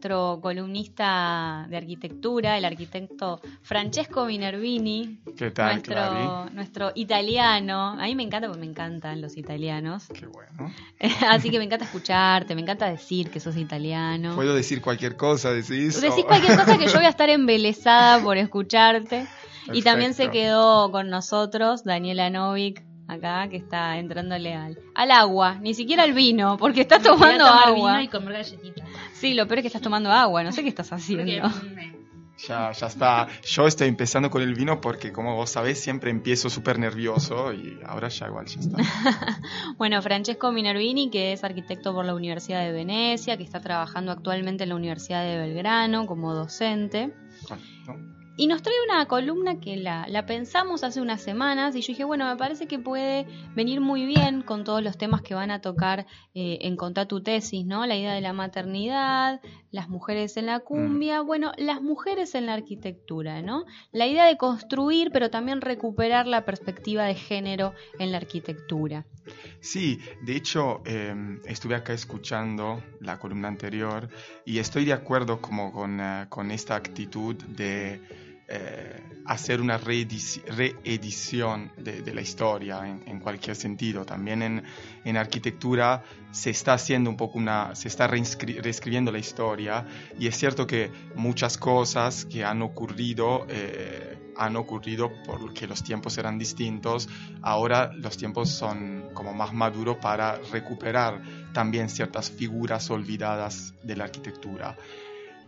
nuestro columnista de arquitectura, el arquitecto Francesco Minervini. ¿Qué tal, nuestro, nuestro italiano. A mí me encanta porque me encantan los italianos. Qué bueno. Así que me encanta escucharte, me encanta decir que sos italiano. Puedo decir cualquier cosa, decís. Decís cualquier cosa que yo voy a estar embelesada por escucharte. Y también se quedó con nosotros Daniela Novik, acá, que está entrándole al, al agua, ni siquiera al vino, porque está tomando agua. Vino y comer galletitas. Sí, lo peor es que estás tomando agua, no sé qué estás haciendo. Ya, ya está. Yo estoy empezando con el vino porque, como vos sabés, siempre empiezo súper nervioso y ahora ya igual ya está. bueno, Francesco Minervini, que es arquitecto por la Universidad de Venecia, que está trabajando actualmente en la Universidad de Belgrano como docente. Y nos trae una columna que la, la, pensamos hace unas semanas y yo dije, bueno, me parece que puede venir muy bien con todos los temas que van a tocar eh, en Contar tu tesis, ¿no? La idea de la maternidad, las mujeres en la mm. cumbia, bueno, las mujeres en la arquitectura, ¿no? La idea de construir, pero también recuperar la perspectiva de género en la arquitectura. Sí, de hecho, em, estuve acá escuchando la columna anterior y estoy de acuerdo como con, uh, con esta actitud de eh, hacer una reedición de, la historia en, cualquier sentido. También en, en, arquitectura se está haciendo un poco una, se está reescribiendo la historia y es cierto que muchas cosas que han ocurrido eh, han ocurrido porque los tiempos eran distintos. Ahora los tiempos son como más maduros para recuperar también ciertas figuras olvidadas de la arquitectura.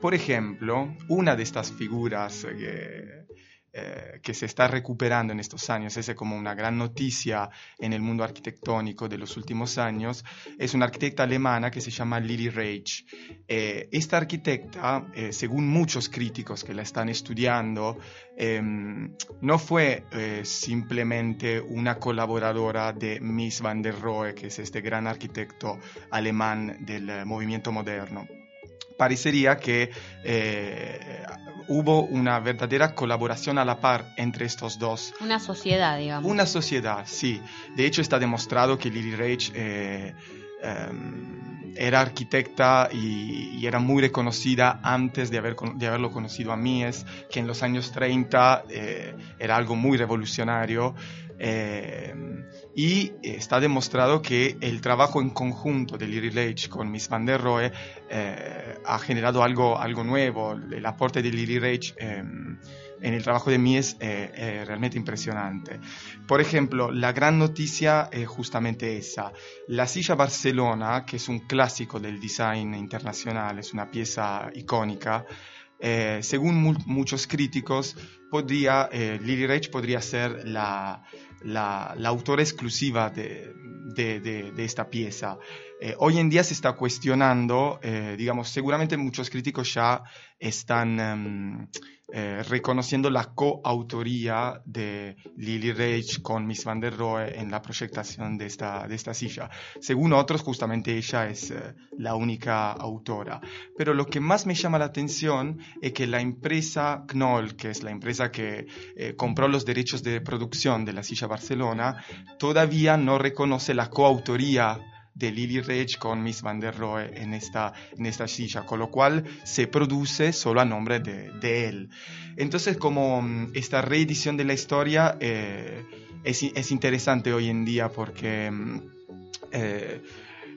Por ejemplo, una de estas figuras que, eh, que se está recuperando en estos años, es como una gran noticia en el mundo arquitectónico de los últimos años, es una arquitecta alemana que se llama Lili Reich. Eh, esta arquitecta, eh, según muchos críticos que la están estudiando, em, no fue simplemente una colaboradora de Mies van der Rohe, que es este gran arquitecto alemán del movimiento moderno parecería que eh, hubo una verdadera colaboración a la par entre estos dos. Una sociedad, digamos. Una sociedad, sí. De hecho, está demostrado que Lily Reich eh, em, era arquitecta y, era muy reconocida antes de, haber, de haberlo conocido a Mies, que en los años 30 eh, era algo muy revolucionario. Y está demostrado que el trabajo en conjunto de Lily Reich con Miss Van der Rohe eh, ha generado algo, algo nuevo. El aporte de Lily Reich em, en el trabajo de Mies es eh, realmente impresionante. Por ejemplo, la gran noticia es justamente esa. La silla Barcelona, que es un clásico del design internacional, es una pieza icónica, eh, según muchos críticos, podría, Lily Reich podría ser la, la, la autora exclusiva de, de, esta pieza. Eh, hoy en día se está cuestionando, eh, digamos, seguramente muchos críticos ya están em, eh, reconociendo la coautoría de Lily Reich con Miss Van der Rohe en la proyectación de esta, de esta silla. Según otros, justamente ella es eh, la única autora. Pero lo que más me llama la atención es que la empresa Knoll, que es la empresa que eh, compró los derechos de producción de la silla Barcelona, todavía no reconoce la coautoría de Lily Reich con Miss Van der Rohe en esta, en esta silla, con lo cual se produce solo a nombre de, él. Entonces, como mm, esta reedición de la historia eh, es, es, interesante hoy en día porque, mm, eh,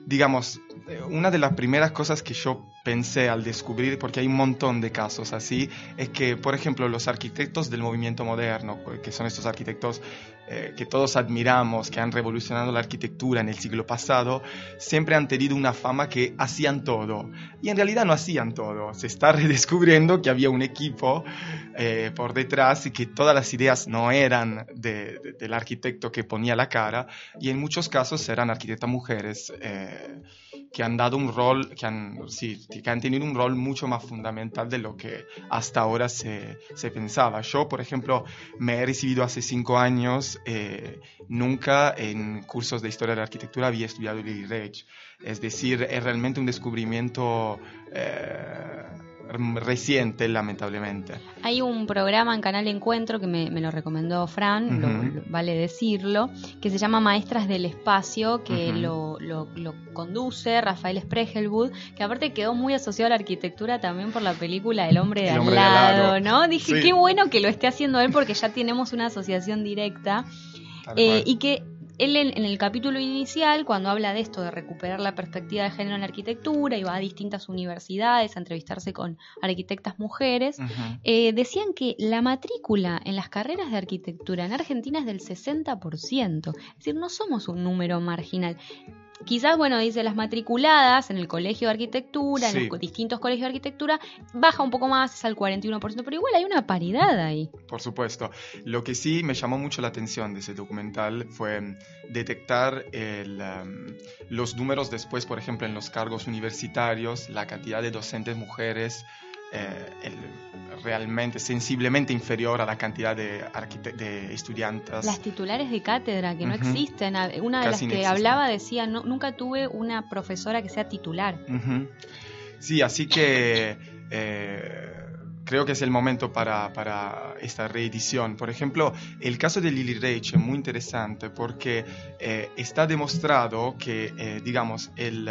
digamos, una de las primeras cosas que yo pensé al descubrir, porque hay un montón de casos así, es que, por ejemplo, los arquitectos del movimiento moderno, que son estos arquitectos eh, que todos admiramos, que han revolucionado la arquitectura en el siglo pasado, siempre han tenido una fama que hacían todo. Y en realidad no hacían todo. Se está redescubriendo que había un equipo eh, por detrás y que todas las ideas no eran del arquitecto que ponía la cara, y en muchos casos eran arquitectas mujeres. Eh, que han dado un rol, que han, sí, que han tenido un rol mucho más fundamental de lo que hasta ahora se, se pensaba. Yo, por ejemplo, me he recibido hace cinco años, eh, nunca en cursos de historia de la arquitectura había estudiado Lily Reich. Es decir, es realmente un descubrimiento eh, reciente, lamentablemente. Hay un programa en Canal Encuentro que me, lo recomendó Fran, vale decirlo, que se llama Maestras del Espacio, que lo, conduce Rafael Spregelwood, que aparte quedó muy asociado a la arquitectura también por la película El hombre de, al, lado, ¿no? Dije, qué bueno que lo esté haciendo él porque ya tenemos una asociación directa. Eh, y que él en, el capítulo inicial, cuando habla de esto, de recuperar la perspectiva de género en la arquitectura y va a distintas universidades a entrevistarse con arquitectas mujeres, eh, decían que la matrícula en las carreras de arquitectura en Argentina es del 60%. Es decir, no somos un número marginal. Quizás, bueno, dice las matriculadas en el colegio de arquitectura, en los distintos colegios de arquitectura, baja un poco más, es al 41%, pero igual hay una paridad ahí. Por supuesto. Lo que sí me llamó mucho la atención de ese documental fue detectar um, los números después, por ejemplo, en los cargos universitarios, la cantidad de docentes mujeres eh, realmente sensiblemente inferior a la cantidad de, de estudiantes. Las titulares de cátedra que no existen. Una de las que hablaba decía, no, nunca tuve una profesora que sea titular. Sí, así que eh, creo que es el momento para, para, esta reedición. Por ejemplo, el caso de Lily Reich es muy interesante porque eh, está demostrado que, digamos, el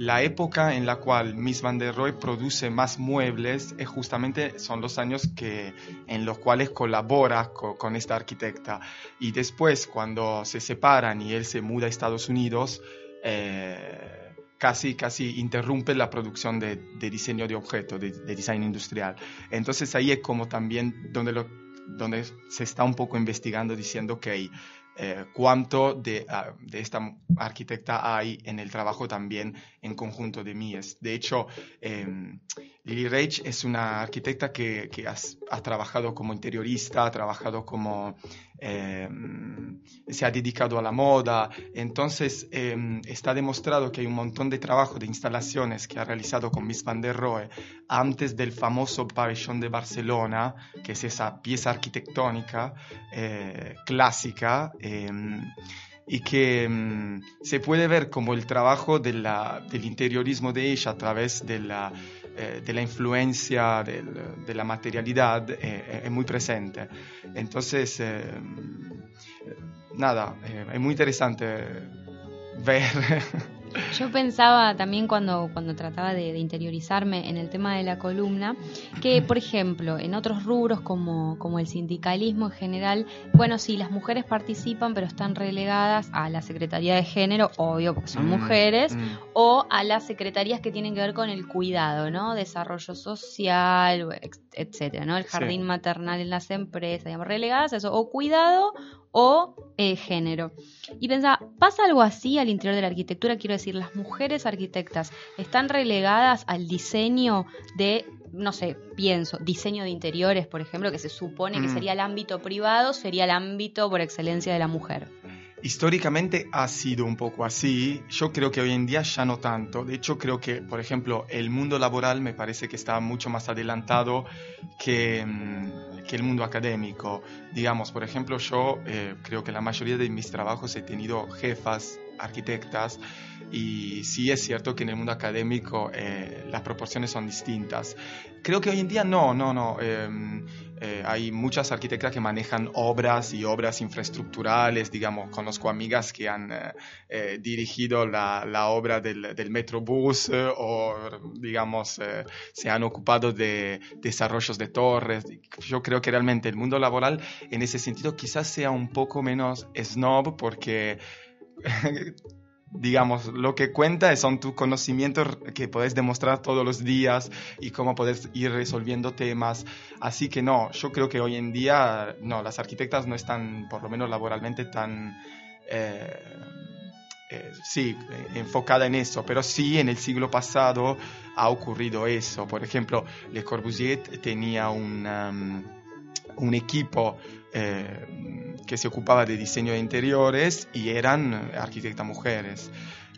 la época en la cual Miss Van der Rohe produce más muebles es justamente son los años que, en los cuales colabora con esta arquitecta. Y después, cuando se separan y él se muda a Estados Unidos, eh, casi, casi interrumpe la producción de, diseño de objetos, de, diseño industrial. Entonces ahí es como también donde, donde se está un poco investigando diciendo que eh, cuánto de, ah, de, esta arquitecta hay en el trabajo también en conjunto de Mies. De hecho, eh, Lily Reich es una arquitecta que, que ha trabajado como interiorista, ha trabajado como Em, se ha dedicado a la moda, entonces em, está demostrado que hay un montón de trabajo de instalaciones que ha realizado con Miss Van der Rohe antes del famoso pabellón de Barcelona, que es esa pieza arquitectónica eh, clásica em, y que se puede ver como el trabajo del interiorismo de ella a través de la eh, de la influencia de la materialidad eh, es muy presente. Entonces, eh, nada, es muy interesante ver Yo pensaba también cuando, cuando trataba de, interiorizarme en el tema de la columna, que por ejemplo, en otros rubros como, como el sindicalismo en general, bueno, sí, las mujeres participan, pero están relegadas a la Secretaría de Género, obvio, porque son mm, mujeres, mm. o a las secretarías que tienen que ver con el cuidado, ¿no? Desarrollo social, etcétera, ¿no? El jardín maternal en las empresas, digamos, relegadas a eso, o cuidado o eh, género. Y pensaba, ¿pasa algo así al interior de la arquitectura? Quiero decir, las mujeres arquitectas están relegadas al diseño de, no sé, pienso, diseño de interiores, por ejemplo, que se supone que mm. sería el ámbito privado, sería el ámbito por excelencia de la mujer. Históricamente ha sido un poco así, yo creo que hoy en día ya no tanto. De hecho, creo que, por ejemplo, el mundo laboral me parece que está mucho más adelantado que, mm, que el mundo académico. Digamos, por ejemplo, yo eh, creo que la mayoría de mis trabajos he tenido jefas arquitectas y sí es cierto que en el mundo académico eh, las proporciones son distintas. Creo que hoy en día no, no, no. Em, eh, hay muchas arquitectas que manejan obras y obras infraestructurales, digamos, conozco amigas que han eh, dirigido la, la, obra del, del Metrobús o, digamos, se han ocupado de desarrollos de torres. Yo creo que realmente el mundo laboral en ese sentido quizás sea un poco menos snob porque digamos, lo que cuenta son tus conocimientos que puedes demostrar todos los días y cómo puedes ir resolviendo temas. Así que no, yo creo que hoy en día, no, las arquitectas no están, por lo menos laboralmente, tan... Eh, eh, sí, enfocada en eso, pero sí en el siglo pasado ha ocurrido eso. Por ejemplo, Le Corbusier tenía un, um, un equipo eh, que se ocupaba de diseño de interiores y eran arquitectas mujeres.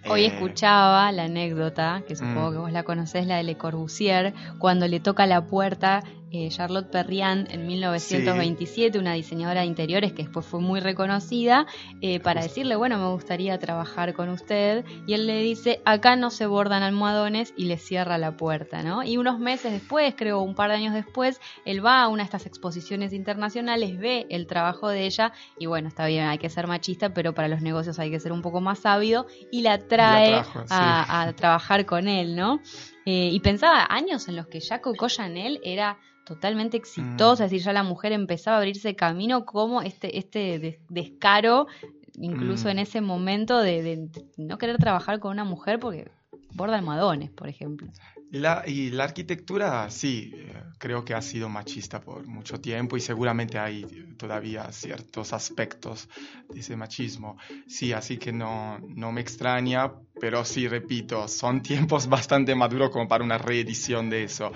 Hoy eh, escuchaba la anécdota, que supongo mm. que vos la conocés, la de Le Corbusier, cuando le toca la puerta eh, Charlotte Perriand en 1927, una diseñadora de interiores que después fue muy reconocida, eh, para decirle, bueno, me gustaría trabajar con usted. Y él le dice, acá no se bordan almohadones y le cierra la puerta, ¿no? Y unos meses después, creo un par de años después, él va a una de estas exposiciones internacionales, ve el trabajo de ella y bueno, está bien, hay que ser machista, pero para los negocios hay que ser un poco más sábio y la trae a, trabajar con él, ¿no? Eh, y pensaba años en los que ya Coco Chanel era totalmente exitosa, mm. es decir, ya la mujer empezaba a abrirse camino como este, este descaro, incluso en mm. ese momento de, no querer trabajar con una mujer porque borda almohadones, por ejemplo. La, y la arquitectura, sí, eh, creo que ha sido machista por mucho tiempo y seguramente hay todavía ciertos aspectos de ese machismo. Sí, así que no, no me extraña, pero sí, repito, son tiempos bastante maduros como para una reedición de eso.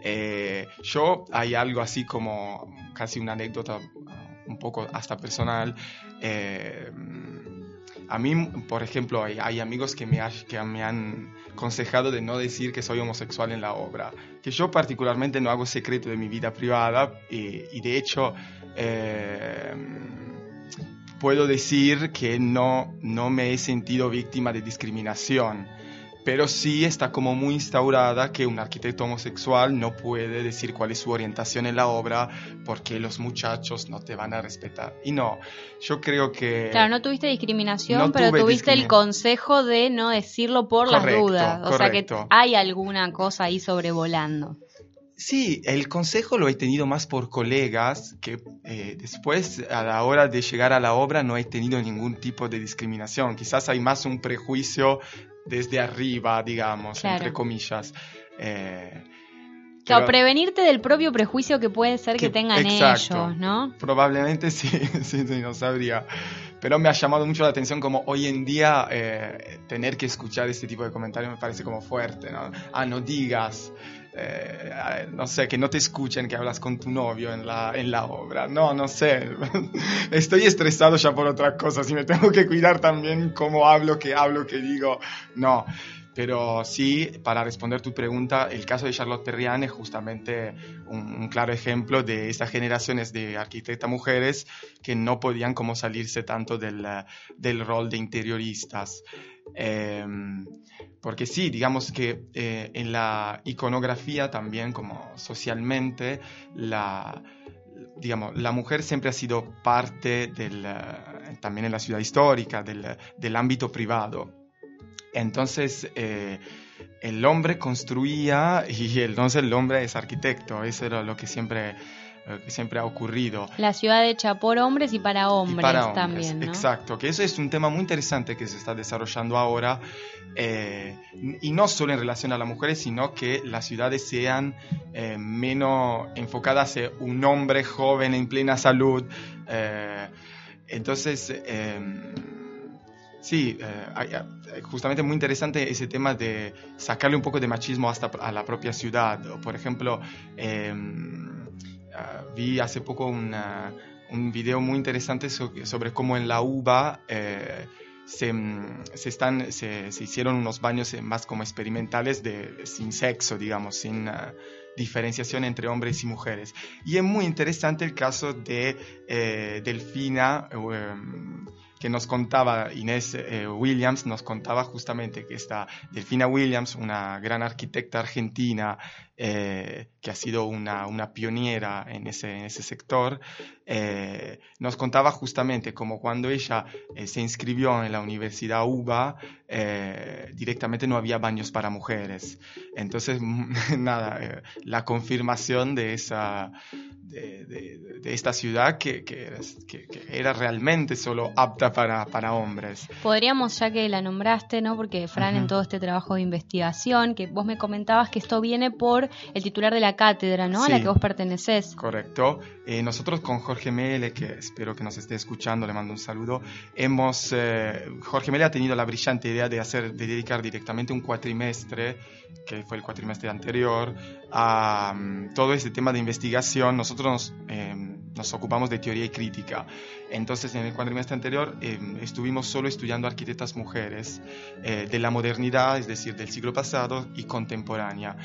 Eh, yo hay algo así como casi una anécdota un poco hasta personal. Eh, a mí, por ejemplo, hay, amigos que me, que me han aconsejado de no decir que soy homosexual en la obra, que yo particularmente no hago secreto de mi vida privada y, de hecho eh, puedo decir que no, no me he sentido víctima de discriminación pero sí está como muy instaurada que un arquitecto homosexual no puede decir cuál es su orientación en la obra porque los muchachos no te van a respetar. Y no, yo creo que... Claro, no tuviste discriminación, pero tuviste el consejo de no decirlo por las dudas. O sea que hay alguna cosa ahí sobrevolando. Sí, el consejo lo he tenido más por colegas que eh, después a la hora de llegar a la obra no he tenido ningún tipo de discriminación. Quizás hay más un prejuicio desde arriba, digamos, entre comillas. Eh, claro, prevenirte del propio prejuicio que puede ser que, tengan ellos, ¿no? Probablemente sí, sí, sí, no sabría. Pero me ha llamado mucho la atención como hoy en día eh, tener que escuchar este tipo de comentarios me parece como fuerte, ¿no? Ah, no digas. Eh, no sé, que no te escuchen que hablas con tu novio en la, en la obra. No, no sé. Estoy estresado ya por otras cosas y me tengo que cuidar también cómo hablo, qué hablo, qué digo. No. Pero sí, para responder tu pregunta, el caso de Charlotte Perriand es justamente un, claro ejemplo de estas generaciones de arquitectas mujeres que no podían como salirse tanto del, del rol de interioristas. Em, porque sí, digamos que eh, en la iconografía también, como socialmente, la, digamos, la mujer siempre ha sido parte del, eh, también en la ciudad histórica, del, del ámbito privado. Entonces, eh, el hombre construía y entonces el hombre es arquitecto. Eso era lo que siempre que siempre ha ocurrido. La ciudad hecha por hombres y para hombres, también. Exacto, que eso es un tema muy interesante que se está desarrollando ahora, eh, y no solo en relación a las mujeres, sino que las ciudades sean eh, menos enfocadas en un hombre joven en plena salud. Entonces, Sí, justamente muy interesante ese tema de sacarle un poco de machismo hasta a la propia ciudad. Por ejemplo, Ah, vi hace poco un video muy interesante sobre, cómo en la UBA eh, se, se, se, hicieron unos baños más como experimentales de, sin sexo, digamos, sin ah, diferenciación entre hombres y mujeres. Y es muy interesante el caso de eh, Delfina. Em, que nos contaba Inés eh, Williams, nos contaba justamente que esta Delfina Williams, una gran arquitecta argentina eh, que ha sido una, una pionera en ese, en ese sector, eh, nos contaba justamente como cuando ella se inscribió en la Universidad UBA, directamente no había baños para mujeres. Entonces, nada, la confirmación de esa de, esta ciudad que, que, era realmente solo apta para, para, hombres. Podríamos, ya que la nombraste, ¿no? Porque Fran, en todo este trabajo de investigación, que vos me comentabas que esto viene por el titular de la cátedra, ¿no? a la que vos perteneces. Correcto. Eh, nosotros con Jorge Mele, que espero que nos esté escuchando, le mando un saludo, hemos, eh, Jorge Mele ha tenido la brillante idea de, hacer, de dedicar directamente un cuatrimestre, que fue el cuatrimestre anterior, a mm, todo este tema de investigación. Nosotros eh, nos ocupamos de teoría y crítica. Entonces, en el cuatrimestre anterior em, estuvimos solo estudiando arquitectas mujeres eh, de la modernidad, es decir, del siglo pasado y contemporánea.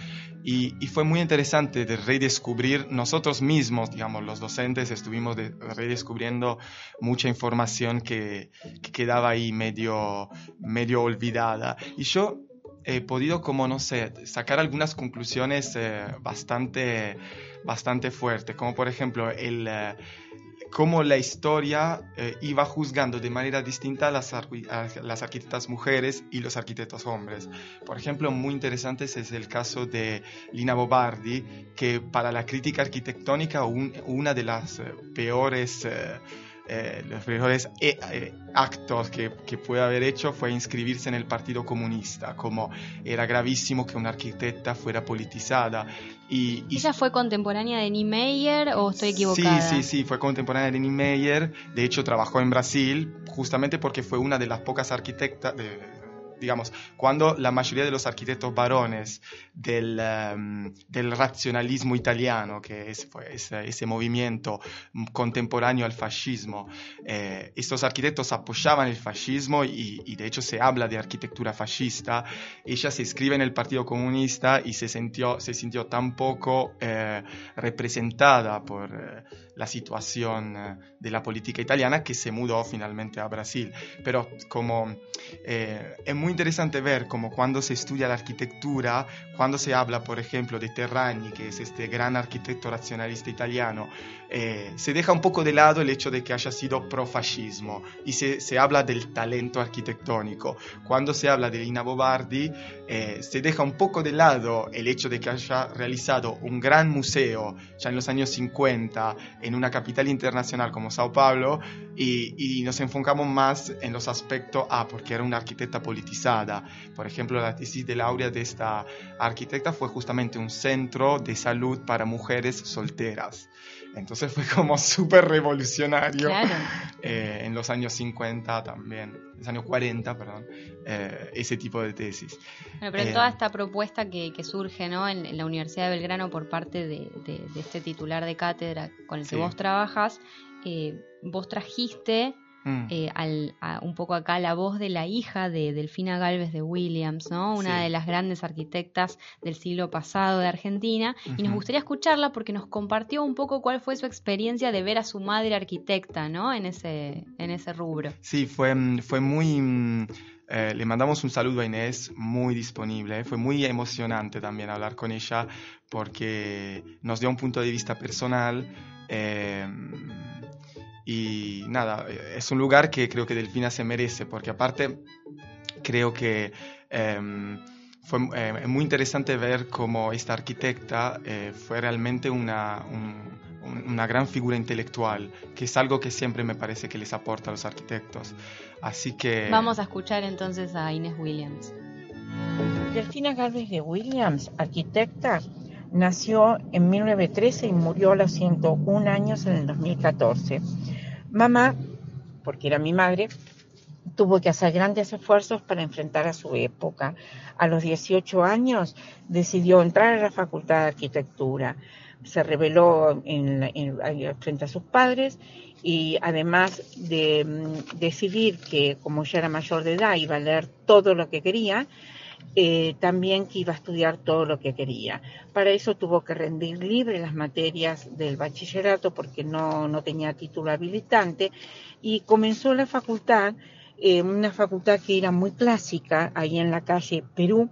Y, fue muy interesante de redescubrir nosotros mismos, digamos, los docentes, estuvimos redescubriendo mucha información que, que, quedaba ahí medio, medio olvidada. Y yo he podido, como no sé, sacar algunas conclusiones eh, bastante, bastante fuertes, como por ejemplo el, eh, cómo la historia eh, iba juzgando de manera distinta a las, arquitectas mujeres y los arquitectos hombres. Por ejemplo, muy interesante es el caso de Lina Bobardi, que para la crítica arquitectónica una de las peores eh, los mejores eh, actos que, que, puede haber hecho fue inscribirse en el Partido Comunista, como era gravísimo que una arquitecta fuera politizada. Y, ¿Ella fue contemporánea de Niemeyer o estoy equivocada? Sí, sí, sí, fue contemporánea de Niemeyer. De hecho, trabajó en Brasil justamente porque fue una de las pocas arquitectas, de, digamos, cuando la mayoría de los arquitectos varones del, em, del racionalismo italiano, que es, fue ese, ese, movimiento contemporáneo al fascismo, eh, estos arquitectos apoyaban el fascismo y, y, de hecho se habla de arquitectura fascista, ella se inscribe en el Partido Comunista y se sintió, se sintió tan poco eh, representada por eh, la situación eh, de la política italiana que se mudó finalmente a Brasil. Pero como eh, es muy interesante ver como cuando se estudia la arquitectura, cuando se habla, por ejemplo, de Terragni, que es este gran arquitecto racionalista italiano, eh, se deja un poco de lado el hecho de que haya sido profascismo y se, se habla del talento arquitectónico. Cuando se habla de Lina Bobardi, se deja un poco de lado el hecho de que haya realizado un gran museo ya en los años 50 en una capital internacional como Sao Paulo y, nos enfocamos más en los aspectos, ah, porque era una arquitecta politizada. Por ejemplo, la tesis de laurea de esta arquitecta fue justamente un centro de salud para mujeres solteras. Entonces fue como súper revolucionario eh, en los años 50 también, los años 40, perdón, eh, ese tipo de tesis. pero en toda eh, esta propuesta que, surge ¿no? en, la Universidad de Belgrano por parte de, este titular de cátedra con el que vos trabajas, vos trajiste Mm. Eh, al, un poco acá la voz de la hija de Delfina Galvez de Williams, ¿no? Una de las grandes arquitectas del siglo pasado de Argentina. Y nos gustaría escucharla porque nos compartió un poco cuál fue su experiencia de ver a su madre arquitecta, ¿no? En ese, en ese rubro. Sí, fue, fue muy... Mm, eh, le mandamos un saludo a Inés, muy disponible. Fue muy emocionante también hablar con ella porque nos dio un punto de vista personal. Eh, y nada, es un lugar que creo que Delfina se merece, porque aparte creo que em, fue eh, muy interesante ver cómo esta arquitecta eh, fue realmente una, una gran figura intelectual, que es algo que siempre me parece que les aporta a los arquitectos. Así que... Vamos a escuchar entonces a Inés Williams. Delfina Galvez de Williams, arquitecta, nació en 1913 y murió a los 101 años en el 2014. Mamá, porque era mi madre, tuvo que hacer grandes esfuerzos para enfrentar a su época. A los 18 años decidió entrar a la Facultad de Arquitectura. Se rebeló frente a sus padres y además de mm, decidir que como ya era mayor de edad iba a leer todo lo que quería, eh, también que iba a estudiar todo lo que quería. Para eso tuvo que rendir libre las materias del bachillerato porque no, no tenía título habilitante y comenzó la facultad, eh, una facultad que era muy clásica, ahí en la calle Perú,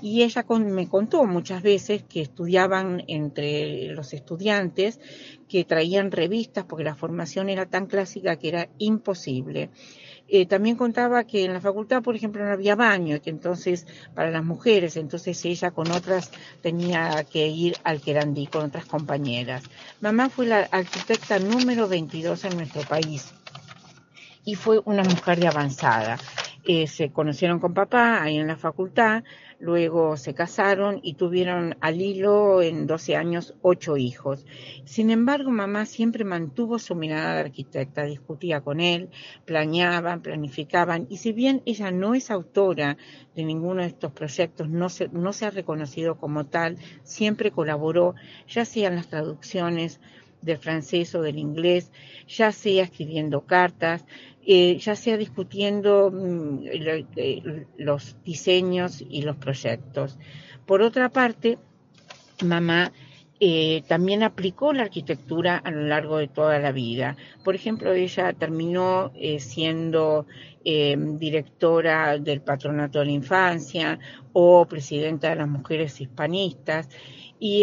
y ella me contó muchas veces que estudiaban entre los estudiantes, que traían revistas porque la formación era tan clásica que era imposible. Eh, también contaba que en la facultad, por ejemplo, no había baño, que entonces para las mujeres, entonces ella con otras tenía que ir al Querandí con otras compañeras. Mamá fue la arquitecta número 22 en nuestro país y fue una mujer de avanzada. Eh, se conocieron con papá ahí en la facultad, luego se casaron y tuvieron al hilo en 12 años ocho hijos. Sin embargo, mamá siempre mantuvo su mirada de arquitecta, discutía con él, planeaban, planificaban y si bien ella no es autora de ninguno de estos proyectos, no se, no se ha reconocido como tal, siempre colaboró, ya sean las traducciones, del francés o del inglés, ya sea escribiendo cartas, eh, ya sea discutiendo mm, eh, los diseños y los proyectos. Por otra parte, mamá eh, también aplicó la arquitectura a lo largo de toda la vida. Por ejemplo, ella terminó siendo directora del Patronato de la Infancia o presidenta de las Mujeres Hispanistas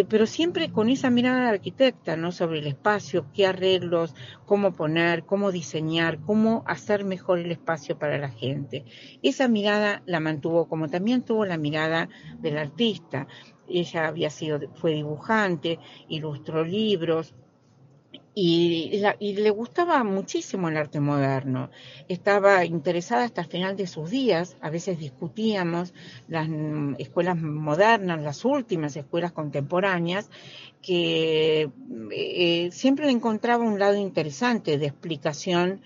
pero siempre con esa mirada de arquitecta, ¿no? Sobre el espacio, qué arreglos, cómo poner, cómo diseñar, cómo hacer mejor el espacio para la gente. Esa mirada la mantuvo, como también tuvo la mirada del artista. Ella había sido, fue dibujante, ilustró libros, y, le gustaba muchísimo el arte moderno. Estaba interesada hasta el final de sus días, a veces discutíamos las escuelas modernas, las últimas escuelas contemporáneas, que eh, siempre encontraba un lado interesante de explicación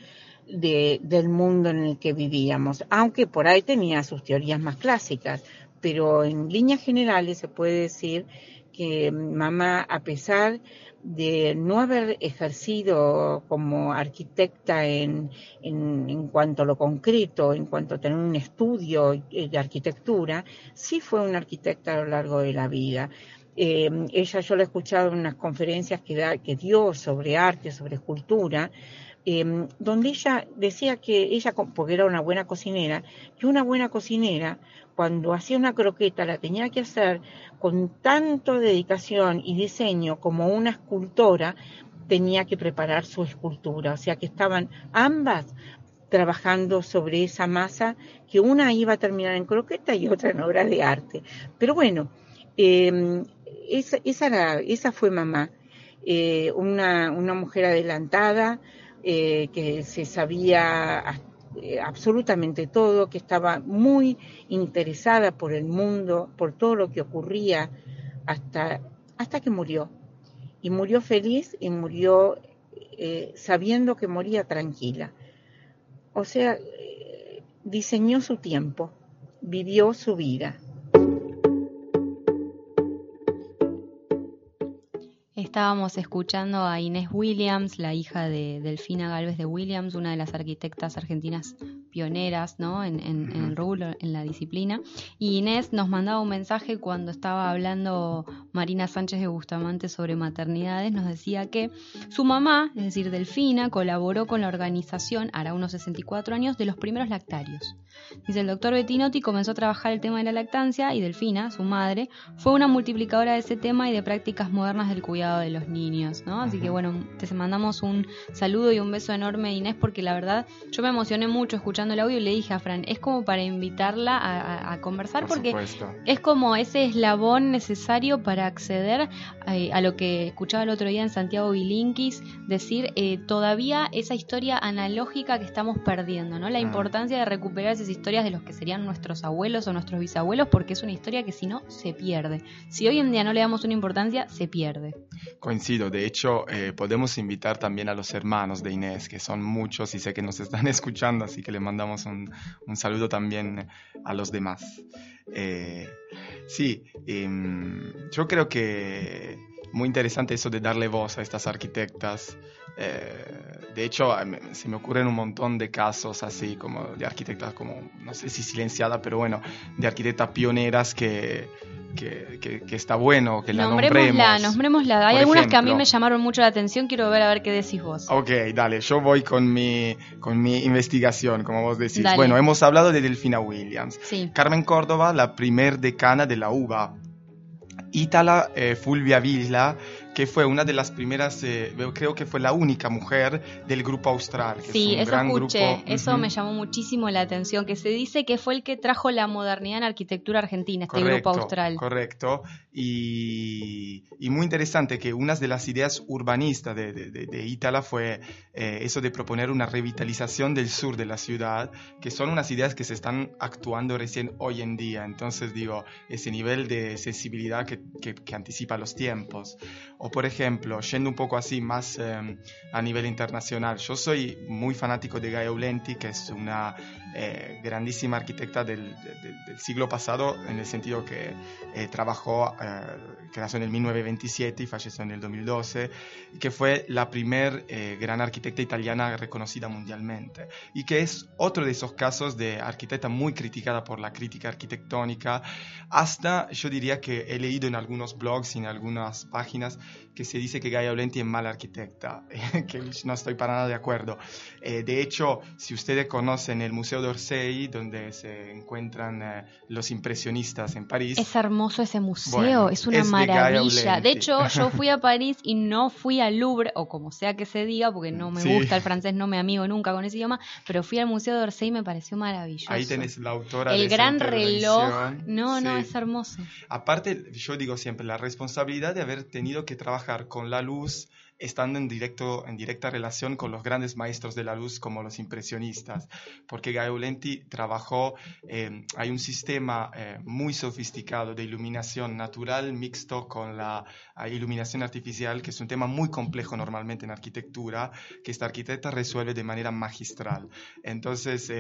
del mundo en el que vivíamos, aunque por ahí tenía sus teorías más clásicas, pero en líneas generales se puede decir que mamá, a pesar de no haber ejercido como arquitecta en, en, cuanto a lo concreto, en cuanto a tener un estudio de arquitectura, sí fue una arquitecta a lo largo de la vida. Eh, ella yo la he escuchado en unas conferencias que, da, que dio sobre arte, sobre escultura, eh, donde ella decía que ella, porque era una buena cocinera, que una buena cocinera cuando hacía una croqueta la tenía que hacer con tanto dedicación y diseño como una escultora tenía que preparar su escultura. O sea que estaban ambas trabajando sobre esa masa que una iba a terminar en croqueta y otra en obra de arte. Pero bueno, em, esa, esa, fue mamá, eh, una, una, mujer adelantada eh, que se sabía eh, absolutamente todo, que estaba muy interesada por el mundo, por todo lo que ocurría hasta, hasta que murió. Y murió feliz y murió eh, sabiendo que moría tranquila. O sea, diseñó su tiempo, vivió su vida. Estábamos escuchando a Inés Williams, la hija de Delfina Galvez de Williams, una de las arquitectas argentinas pioneras ¿no? en, el rubro, en la disciplina. Y Inés nos mandaba un mensaje cuando estaba hablando Marina Sánchez de Bustamante sobre maternidades, nos decía que su mamá, es decir, Delfina, colaboró con la organización, hará unos 64 años, de los primeros lactarios. Dice, el doctor Bettinotti comenzó a trabajar el tema de la lactancia y Delfina, su madre, fue una multiplicadora de ese tema y de prácticas modernas del cuidado de los niños, ¿no? Así que bueno, te mandamos un saludo y un beso enorme, Inés, porque la verdad yo me emocioné mucho escuchando el audio y le dije a Fran, es como para invitarla a, conversar porque es como ese eslabón necesario para acceder eh, a, lo que escuchaba el otro día en Santiago Bilinkis, decir eh, todavía esa historia analógica que estamos perdiendo, ¿no? La ah. importancia de recuperar esas historias de los que serían nuestros abuelos o nuestros bisabuelos porque es una historia que si no se pierde. Si hoy en día no le damos una importancia, se pierde. Coincido, de hecho eh, podemos invitar también a los hermanos de Inés, que son muchos y sé que nos están escuchando, así que le mandamos mandamos un, un saludo también a los demás. Eh, sí, em, yo creo que muy interesante eso de darle voz a estas arquitectas. Eh, de hecho, se me ocurren un montón de casos así, como de arquitectas, como, no sé si silenciadas, pero bueno, de arquitectas pioneras que, que, está bueno que la nombremos. Nombrémosla, Hay algunas que a mí me llamaron mucho la atención, quiero ver a ver qué decís vos. Ok, dale, yo voy con mi, con mi investigación, como vos decís. Bueno, hemos hablado de Delfina Williams. Carmen Córdoba, la primer decana de la UBA. Ítala eh, Fulvia Villa, que fue una de las primeras, eh, creo que fue la única mujer del grupo austral. Que sí, es un eso gran escuché, grupo. eso me llamó muchísimo la atención, que se dice que fue el que trajo la modernidad en arquitectura argentina, este grupo austral. Correcto, y, y, muy interesante que una de las ideas urbanistas de, de, de, Ítala fue eh, eso de proponer una revitalización del sur de la ciudad, que son unas ideas que se están actuando recién hoy en día, entonces digo, ese nivel de sensibilidad que, que, que anticipa los tiempos O por ejemplo, yendo un poco así más em, a nivel internacional, yo soy muy fanático de Gaia Aulenti, que es una eh, grandísima arquitecta del, siglo pasado, en el sentido que eh, trabajó, eh, que nació en el 1927 y falleció en el 2012, y que fue la primer gran arquitecta italiana reconocida mundialmente, y que es otro de esos casos de arquitecta muy criticada por la crítica arquitectónica, hasta yo diría que he leído en algunos blogs y en algunas páginas que se dice que Gaia Olenti es mala arquitecta, que no estoy para nada de acuerdo. Eh, de hecho, si ustedes conocen el Museo d'Orsay, donde se encuentran eh, los impresionistas en París. Es hermoso ese museo, es una maravilla. De, hecho, yo fui a París y no fui al Louvre, o como sea que se diga, porque no me gusta el francés, no me amigo nunca con ese idioma, pero fui al Museo d'Orsay y me pareció maravilloso. Ahí tenés la autora El gran reloj. No, no, es hermoso. Aparte, yo digo siempre, la responsabilidad de haber tenido que trabajar con la luz estando en, directo, en directa relación con los grandes maestros de la luz como los impresionistas, porque Gaeulenti trabajó, eh, hay un sistema eh, muy sofisticado de iluminación natural mixto con la eh, iluminación artificial, que es un tema muy complejo normalmente en arquitectura, que esta arquitecta resuelve de manera magistral. Entonces,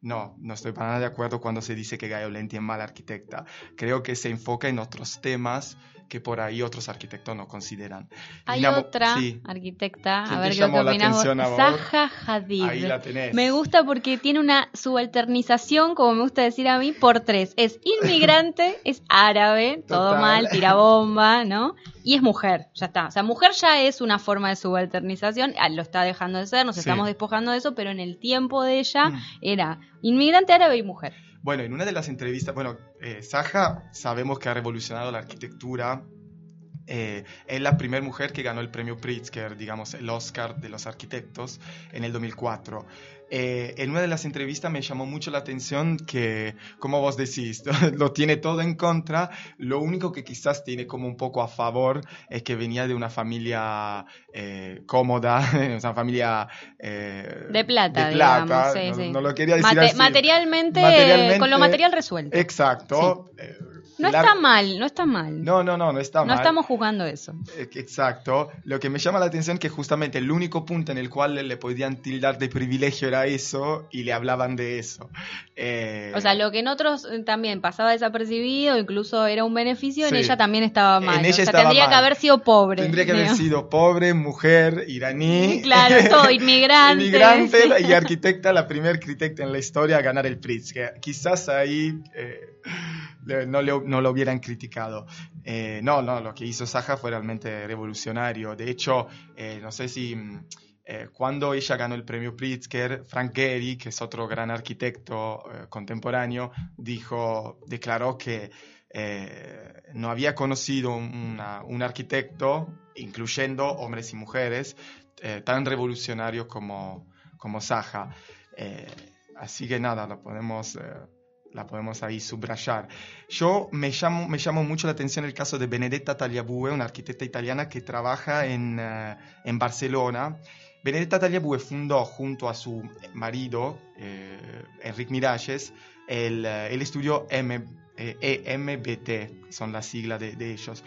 no, no estoy para nada de acuerdo cuando se dice que Gaeulenti es mala arquitecta. Creo que se enfoca en otros temas que por ahí otros arquitectos no consideran. Hay otra arquitecta, a ver qué opinas Zaha Hadid. Ahí la tenés. Me gusta porque tiene una subalternización, como me gusta decir a mí, por tres. Es inmigrante, es árabe, todo mal, tira bomba, ¿no? Y es mujer, ya está. O sea, mujer ya es una forma de subalternización, ah, lo está dejando de ser, nos estamos despojando de eso, pero en el tiempo de ella mm. era inmigrante árabe y mujer. Bueno, en una de las entrevistas, bueno, eh, Saja sabemos que ha revolucionado la arquitectura. Eh, es la primera mujer que ganó el premio Pritzker, digamos, el Oscar de los arquitectos, en el 2004. Eh, en una de las entrevistas me llamó mucho la atención que, como vos decís, lo tiene todo en contra, lo único que quizás tiene como un poco a favor es que venía de una familia eh, cómoda, una familia eh, de plata, digamos, no, lo quería decir así. Materialmente, con lo material resuelto. Exacto. No está mal, no está mal. No, no, no, no está mal. No estamos jugando eso. Exacto. Lo que me llama la atención es que justamente el único punto en el cual le podían tildar de privilegio era eso y le hablaban de eso. Eh, o sea, lo que en otros eh, también pasaba desapercibido, incluso era un beneficio, en ella también estaba mal. En ella o sea, tendría que haber sido pobre. Tendría que haber sido pobre, mujer, iraní. Claro, todo, inmigrante. inmigrante y arquitecta, la primera arquitecta en la historia a ganar el Priz. Que quizás ahí... Eh, no, no, lo hubieran criticado. Eh, no, no, lo que hizo Saja fue realmente revolucionario. De hecho, eh, no sé si eh, cuando ella ganó el premio Pritzker, Frank Gehry, que es otro gran arquitecto contemporáneo, dijo, declaró que no había conocido un arquitecto, incluyendo hombres y mujeres, tan revolucionario como, como Saja. así que nada, lo podemos la podemos ahí subrayar. Yo me llamo, me llamo mucho la atención el caso de Benedetta Tagliabue, una arquitecta italiana que trabaja en, eh, en Barcelona. Benedetta Tagliabue fundó junto a su marido, eh, Enrique Miralles, el, eh, el estudio M, EMBT, son las siglas de, de ellos.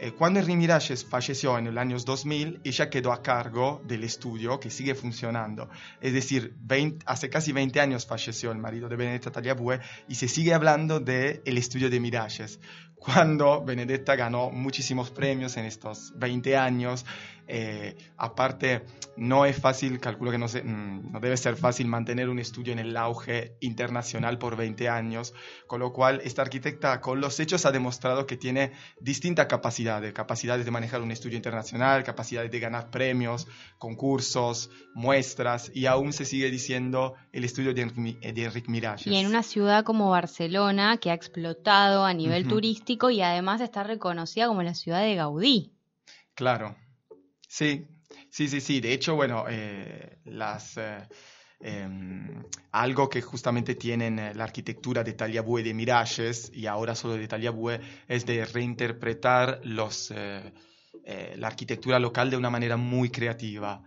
Eh, cuando Henry Miralles falleció en los años 2000, ella quedó a cargo del estudio que sigue funcionando. Es decir, hace casi 20 años falleció el marido de Benedetta Tagliabue y se sigue hablando del el estudio de Miralles. Cuando Benedetta ganó muchísimos premios en estos 20 años, eh, aparte, no es fácil, calculo que no, mm, no, debe ser fácil mantener un estudio en el auge internacional por 20 años, con lo cual esta arquitecta con los hechos ha demostrado que tiene distintas capacidades, capacidades de manejar un estudio internacional, capacidades de ganar premios, concursos, muestras, y aún se sigue diciendo el estudio de, Enrique Miralles. Y en una ciudad como Barcelona, que ha explotado a nivel turístico y además está reconocida como la ciudad de Gaudí. Claro, Sí, sí, sí, sí. De hecho, bueno, eh, las, eh, em, algo que justamente tienen eh, la arquitectura de Tagliabue de Miralles y ahora solo de Tagliabue es de reinterpretar los, la arquitectura local de una manera muy creativa.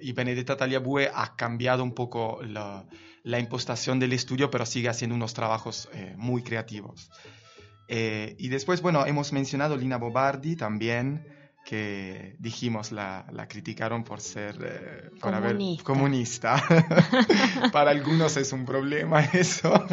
y Benedetta Tagliabue ha cambiado un poco la, la, impostación del estudio, pero sigue haciendo unos trabajos muy creativos. y después, bueno, hemos mencionado Lina Bobardi también. Que dijimos la, la criticaron por ser eh, por comunista. comunista. Para algunos es un problema eso.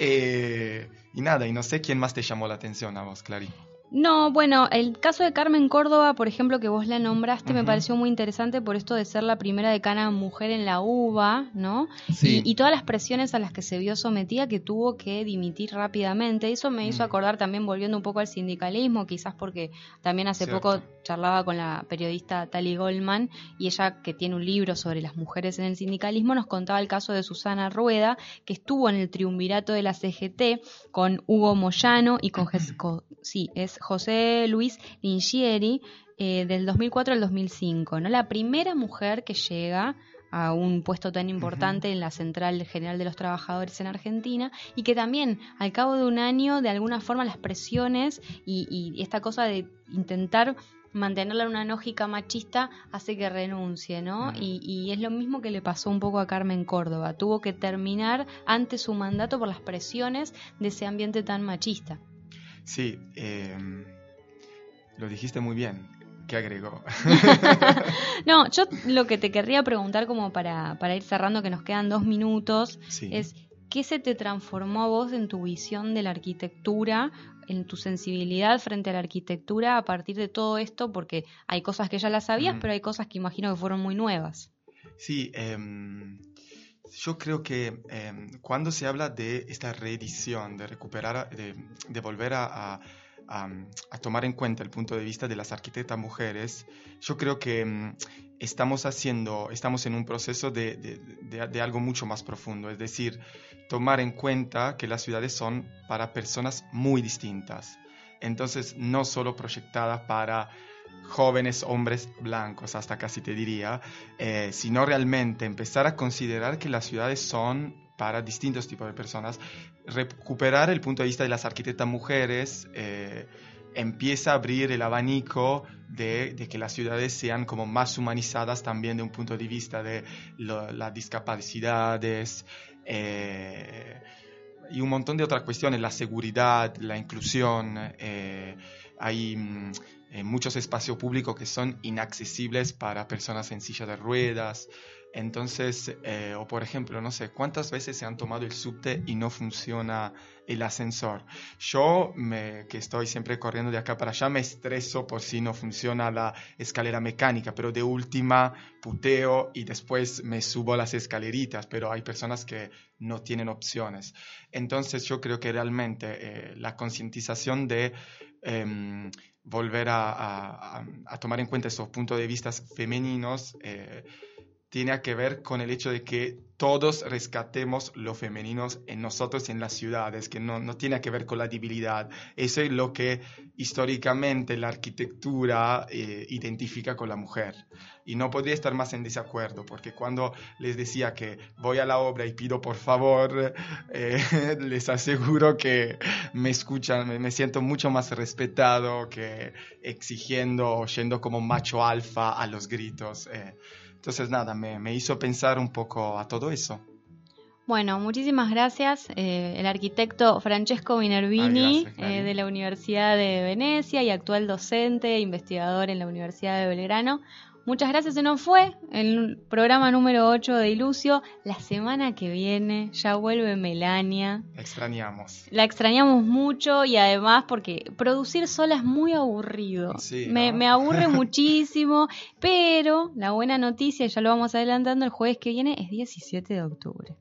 Eh, y nada, y no sé quién más te llamó la atención a vos, Clary. No, bueno, el caso de Carmen Córdoba, por ejemplo, que vos la nombraste, me pareció muy interesante por esto de ser la primera decana mujer en la UBA, ¿no? Sí. Y, todas las presiones a las que se vio sometida que tuvo que dimitir rápidamente. Eso me hizo Mm. acordar también, volviendo un poco al sindicalismo, quizás porque también hace Cierto. poco charlaba con la periodista Tali Goldman y ella, que tiene un libro sobre las mujeres en el sindicalismo, nos contaba el caso de Susana Rueda, que estuvo en el triunvirato de la CGT con Hugo Moyano y con Jes- co- sí, es José Luis Lingieri eh, del 2004 al 2005, ¿no? La primera mujer que llega a un puesto tan importante en la Central General de los Trabajadores en Argentina y que también al cabo de un año de alguna forma las presiones y, y esta cosa de intentar mantenerla en una lógica machista hace que renuncie, ¿no? Y, y es lo mismo que le pasó un poco a Carmen Córdoba. Tuvo que terminar antes su mandato por las presiones de ese ambiente tan machista. Sí, eh, lo dijiste muy bien. ¿Qué agregó? No, yo lo que te querría preguntar como para, para ir cerrando, que nos quedan dos minutos, sí. es ¿qué se te transformó a vos en tu visión de la arquitectura, en tu sensibilidad frente a la arquitectura a partir de todo esto? Porque hay cosas que ya las sabías, Ujú. pero hay cosas que imagino que fueron muy nuevas. Sí, em, yo creo que em, cuando se habla de esta reedición, de recuperar, de, de volver a, a- a- tomar en cuenta el punto de vista de las arquitectas mujeres, yo creo que em, estamos haciendo, estamos en un proceso de- de- de algo mucho más profundo, es decir, tomar en cuenta que las ciudades son para personas muy distintas. Entonces, no solo proyectadas para jóvenes hombres blancos, hasta casi te diría, eh, sino realmente empezar a considerar que las ciudades son para distintos tipos de personas, recuperar el punto de vista de las arquitectas mujeres, eh, empieza a abrir el abanico de, de que las ciudades sean como más humanizadas también de un punto de vista de las discapacidades eh, y un montón de otras cuestiones, la seguridad, la inclusión, eh, hay mm, muchos espacios públicos que son inaccesibles para personas en silla de ruedas. Entonces, eh, o por ejemplo, no sé, ¿cuántas veces se han tomado el subte y no funciona el ascensor? Yo, me- que estoy siempre corriendo de acá para allá, me estreso por si no funciona la escalera mecánica, pero de última puteo y después me subo las escaleritas, pero hay personas que no tienen opciones. Entonces, yo creo que realmente eh, la concientización de em, volver a, a- a- tomar en cuenta esos puntos de vista femeninos eh, tiene que ver con el hecho de que todos rescatemos lo femeninos en nosotros en las ciudades, que no, no tiene que ver con la debilidad. Eso es lo que históricamente la arquitectura eh, identifica con la mujer. Y no podría estar más en desacuerdo, porque cuando les decía que voy a la obra y pido por favor, eh, les aseguro que me escuchan, me, me siento mucho más respetado que exigiendo o yendo como macho alfa a los gritos. eh. Entonces, nada, me, me hizo pensar un poco a todo eso. Bueno, muchísimas gracias. Eh, el arquitecto Francesco Minervini, gracias, Clary. eh, de la Universidad de Venecia y actual docente e investigador en la Universidad de Belgrano. Muchas gracias, se nos fue el programa número 8 de Ilucio. La semana que viene ya vuelve Melania. Extrañamos. La extrañamos mucho y además porque producir sola es muy aburrido. Sí, me aburre muchísimo, pero la buena noticia, ya lo vamos adelantando, el jueves que viene es 17 de octubre.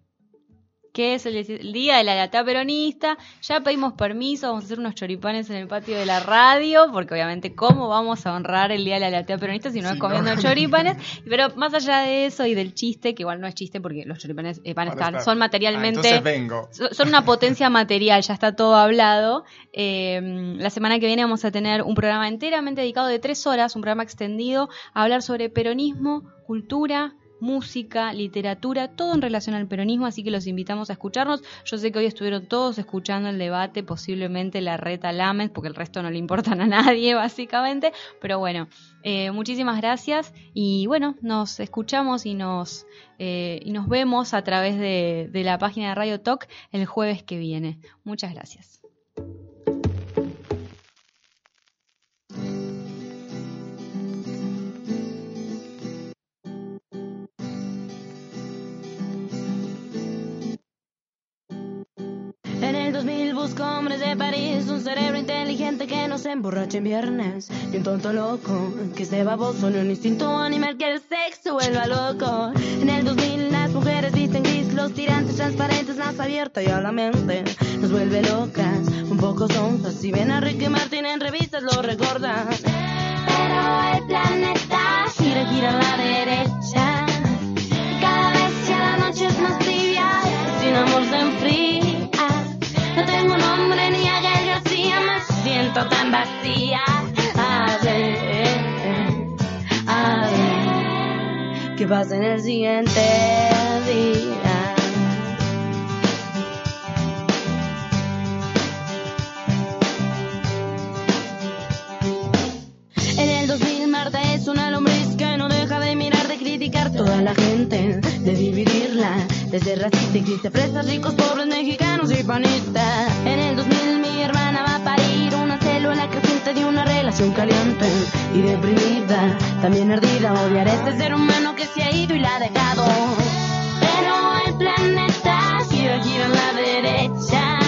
Que es el, día de la lata peronista. Ya pedimos permiso, vamos a hacer unos choripanes en el patio de la radio, porque obviamente, ¿cómo vamos a honrar el día de la lata peronista si no Sí, es comiendo ¿no? choripanes? Pero más allá de eso y del chiste, que igual no es chiste porque los choripanes eh, van a estar, estar. son Ah, materialmente vengo. Son una potencia material, ya está todo hablado. Eh, la semana que viene vamos a tener un programa enteramente dedicado de tres horas, un programa extendido, a hablar sobre peronismo, cultura, música, literatura, todo en relación al peronismo, así que los invitamos a escucharnos. Yo sé que hoy estuvieron todos escuchando el debate, posiblemente la reta Lames, porque el resto no le importan a nadie, básicamente, pero bueno, eh, muchísimas gracias y bueno, nos escuchamos y nos, eh, y nos vemos a través de, de la página de Radio Talk el jueves que viene. Muchas gracias. Busco hombres de París, un cerebro inteligente que no se emborrache en viernes. Y un tonto loco que se baboso en un instinto animal que el sexo vuelva loco. En el 2000 las mujeres visten gris, los tirantes transparentes, más abierta y a la mente nos vuelve locas, un poco sonzas. Si ven a Ricky Martin en revistas lo recordan. Pero el planeta gira, gira a la derecha. Cada vez ya la noche es más tibia, sin amor se enfría. Siento tan vacía. A ver, a ver, ¿qué pasa en el siguiente día? En el 2000 Marta es una lombriz que no deja de mirar, de criticar toda la gente, de dividirla, desde racista y fresas, ricos, pobres, mexicanos y panistas. Relación caliente y deprimida, también ardida, odiar a este ser humano que se ha ido y la ha dejado. Pero el planeta gira, gira a la derecha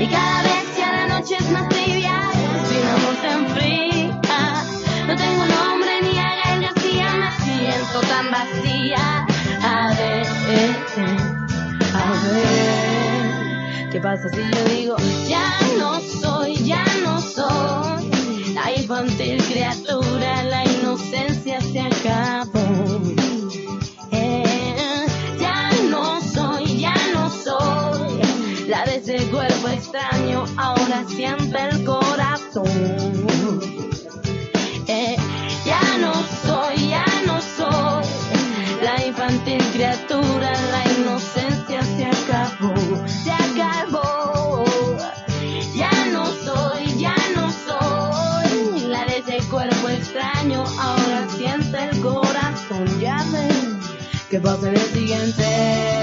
y cada vez ya la noche es más trivial, sin amor se enfría. No tengo nombre ni a Gael García, me siento tan vacía. A ver, a ver, ¿qué pasa si yo digo ya no infantil criatura, la inocencia se acabó. Eh, ya no soy, ya no soy la de ese cuerpo extraño, ahora siente el corazón. Que pasa en el